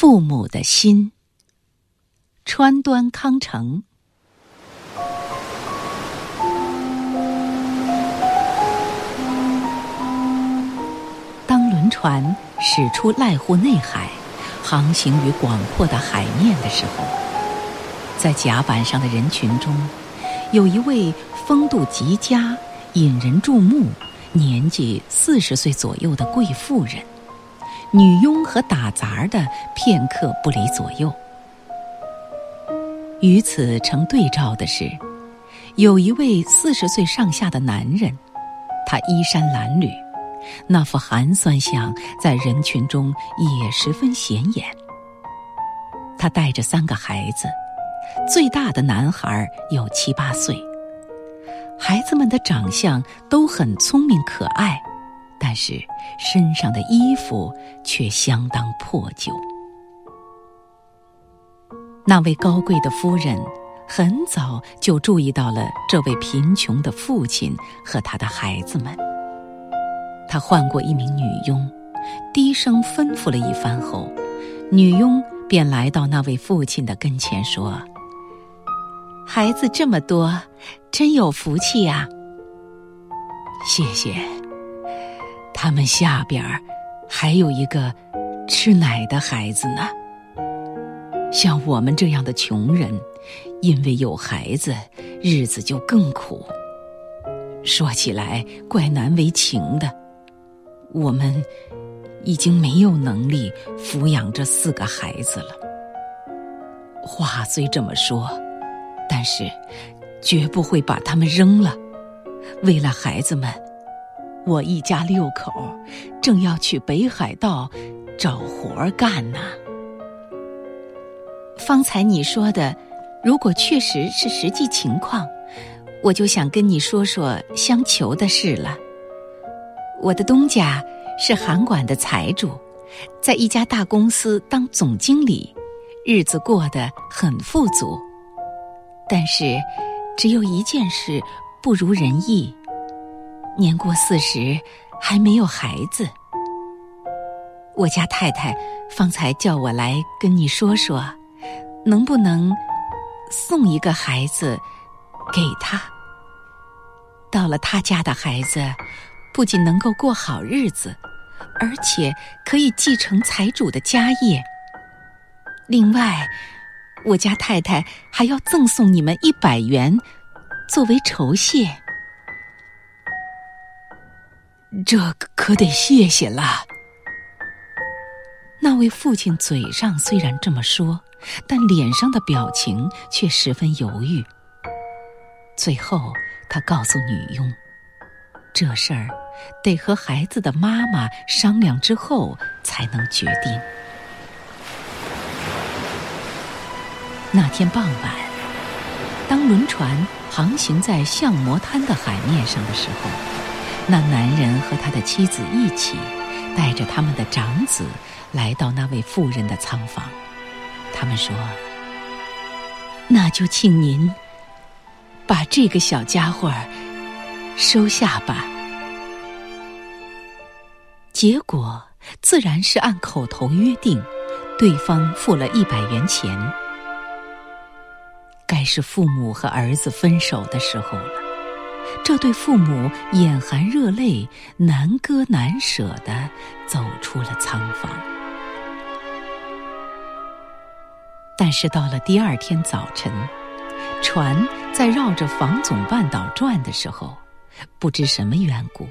父母的心。川端康成。当轮船驶出濑户内海，航行于广阔的海面的时候，在甲板上的人群中，有一位风度极佳、引人注目、年纪四十岁左右的贵妇人。女佣和打杂的片刻不离左右。与此成对照的是，有一位四十岁上下的男人，他衣衫褴褛，那副寒酸相在人群中也十分显眼。他带着三个孩子，最大的男孩有七八岁，孩子们的长相都很聪明可爱。但是身上的衣服却相当破旧。那位高贵的夫人很早就注意到了这位贫穷的父亲和他的孩子们。他唤过一名女佣，低声吩咐了一番后，女佣便来到那位父亲的跟前说：“孩子这么多，真有福气呀！”谢谢。他们下边还有一个吃奶的孩子呢。像我们这样的穷人，因为有孩子，日子就更苦。说起来怪难为情的，我们已经没有能力抚养这四个孩子了。话虽这么说，但是绝不会把他们扔了。为了孩子们。我一家六口正要去北海道找活干呢。方才你说的，如果确实是实际情况，我就想跟你说说相求的事了。我的东家是韩馆的财主，在一家大公司当总经理，日子过得很富足。但是，只有一件事不如人意。年过四十，还没有孩子。我家太太方才叫我来跟你说说，能不能送一个孩子给他？到了他家的孩子，不仅能够过好日子，而且可以继承财主的家业。另外，我家太太还要赠送你们一百元，作为酬谢。这可得谢谢了。那位父亲嘴上虽然这么说，但脸上的表情却十分犹豫。最后，他告诉女佣：“这事儿得和孩子的妈妈商量之后才能决定。”那天傍晚，当轮船航行在象模滩的海面上的时候。那男人和他的妻子一起，带着他们的长子来到那位妇人的仓房。他们说：“那就请您把这个小家伙收下吧。”结果自然是按口头约定，对方付了一百元钱。该是父母和儿子分手的时候了。这对父母眼含热泪，难割难舍的走出了仓房。但是到了第二天早晨，船在绕着房总半岛转的时候，不知什么缘故，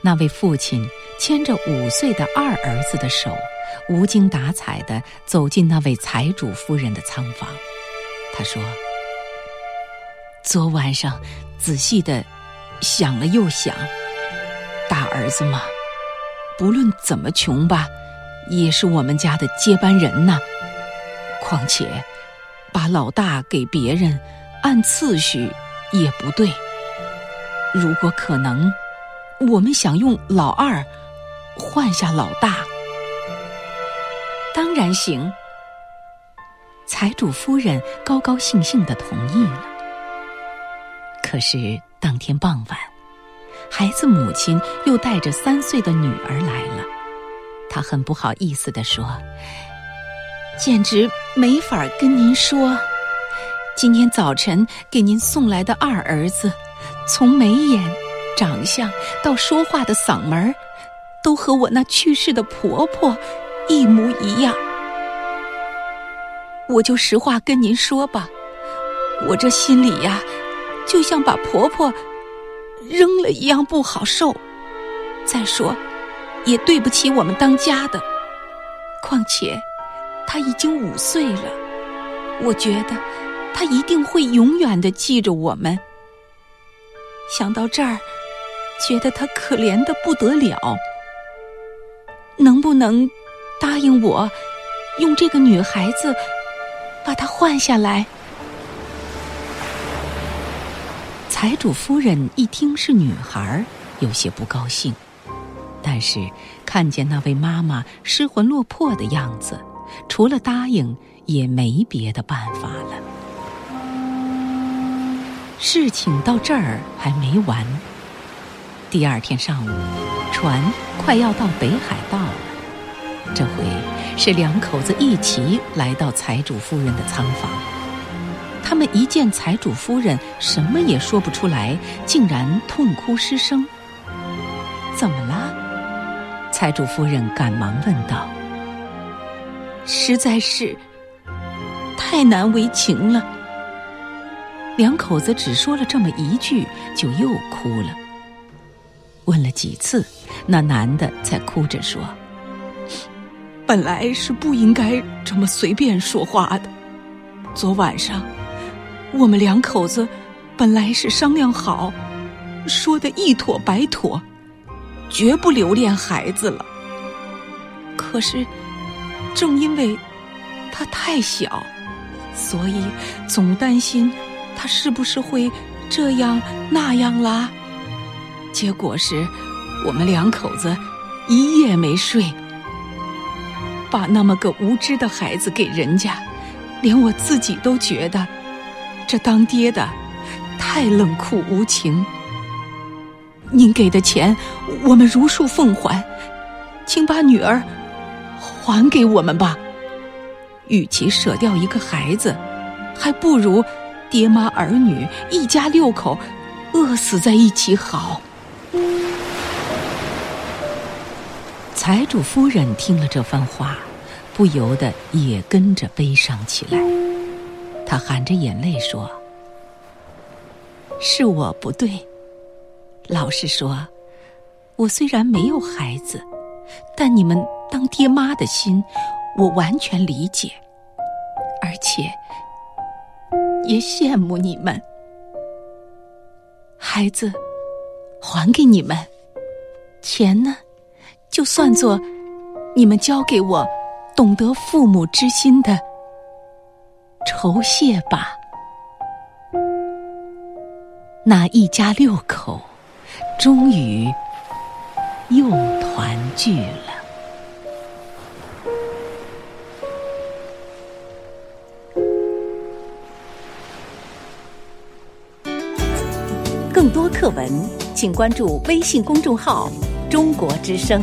那位父亲牵着五岁的二儿子的手，无精打采的走进那位财主夫人的仓房。他说：“昨晚上。”仔细的想了又想，大儿子嘛，不论怎么穷吧，也是我们家的接班人呐。况且，把老大给别人，按次序也不对。如果可能，我们想用老二换下老大，当然行。财主夫人高高兴兴的同意了。可是当天傍晚，孩子母亲又带着三岁的女儿来了。她很不好意思地说：“简直没法跟您说。今天早晨给您送来的二儿子，从眉眼、长相到说话的嗓门，都和我那去世的婆婆一模一样。我就实话跟您说吧，我这心里呀，就像把婆婆扔了一样不好受。再说，也对不起我们当家的。况且，她已经五岁了，我觉得。她一定会永远的记着我们。想到这儿，觉得她可怜的不得了。能不能答应我，用这个女孩子把她换下来？财主夫人一听是女孩，有些不高兴，但是看见那位妈妈失魂落魄的样子，除了答应，也没别的办法了。事情到这儿还没完。第二天上午，船快要到北海道了。这回是两口子一起来到财主夫人的仓房。他们一见财主夫人，什么也说不出来，竟然痛哭失声。怎么了？财主夫人赶忙问道。实在是太难为情了。两口子只说了这么一句，就又哭了。问了几次，那男的才哭着说：“本来是不应该这么随便说话的。昨晚上，我们两口子本来是商量好，说的一妥百妥，绝不留恋孩子了。可是，正因为他太小，所以总担心。”他是不是会这样那样啦？结果是，我们两口子一夜没睡，把那么个无知的孩子给人家，连我自己都觉得，这当爹的太冷酷无情。您给的钱，我们如数奉还，请把女儿还给我们吧。与其舍掉一个孩子，还不如。爹妈儿女一家六口饿死在一起好。财主夫人听了这番话，不由得也跟着悲伤起来。他含着眼泪说：“是我不对。老实说，我虽然没有孩子，但你们当爹妈的心，我完全理解，而且。”也羡慕你们，孩子，还给你们，钱呢，就算作你们交给我懂得父母之心的酬谢吧。那一家六口，终于又团聚了。更多课文，请关注微信公众号“中国之声”。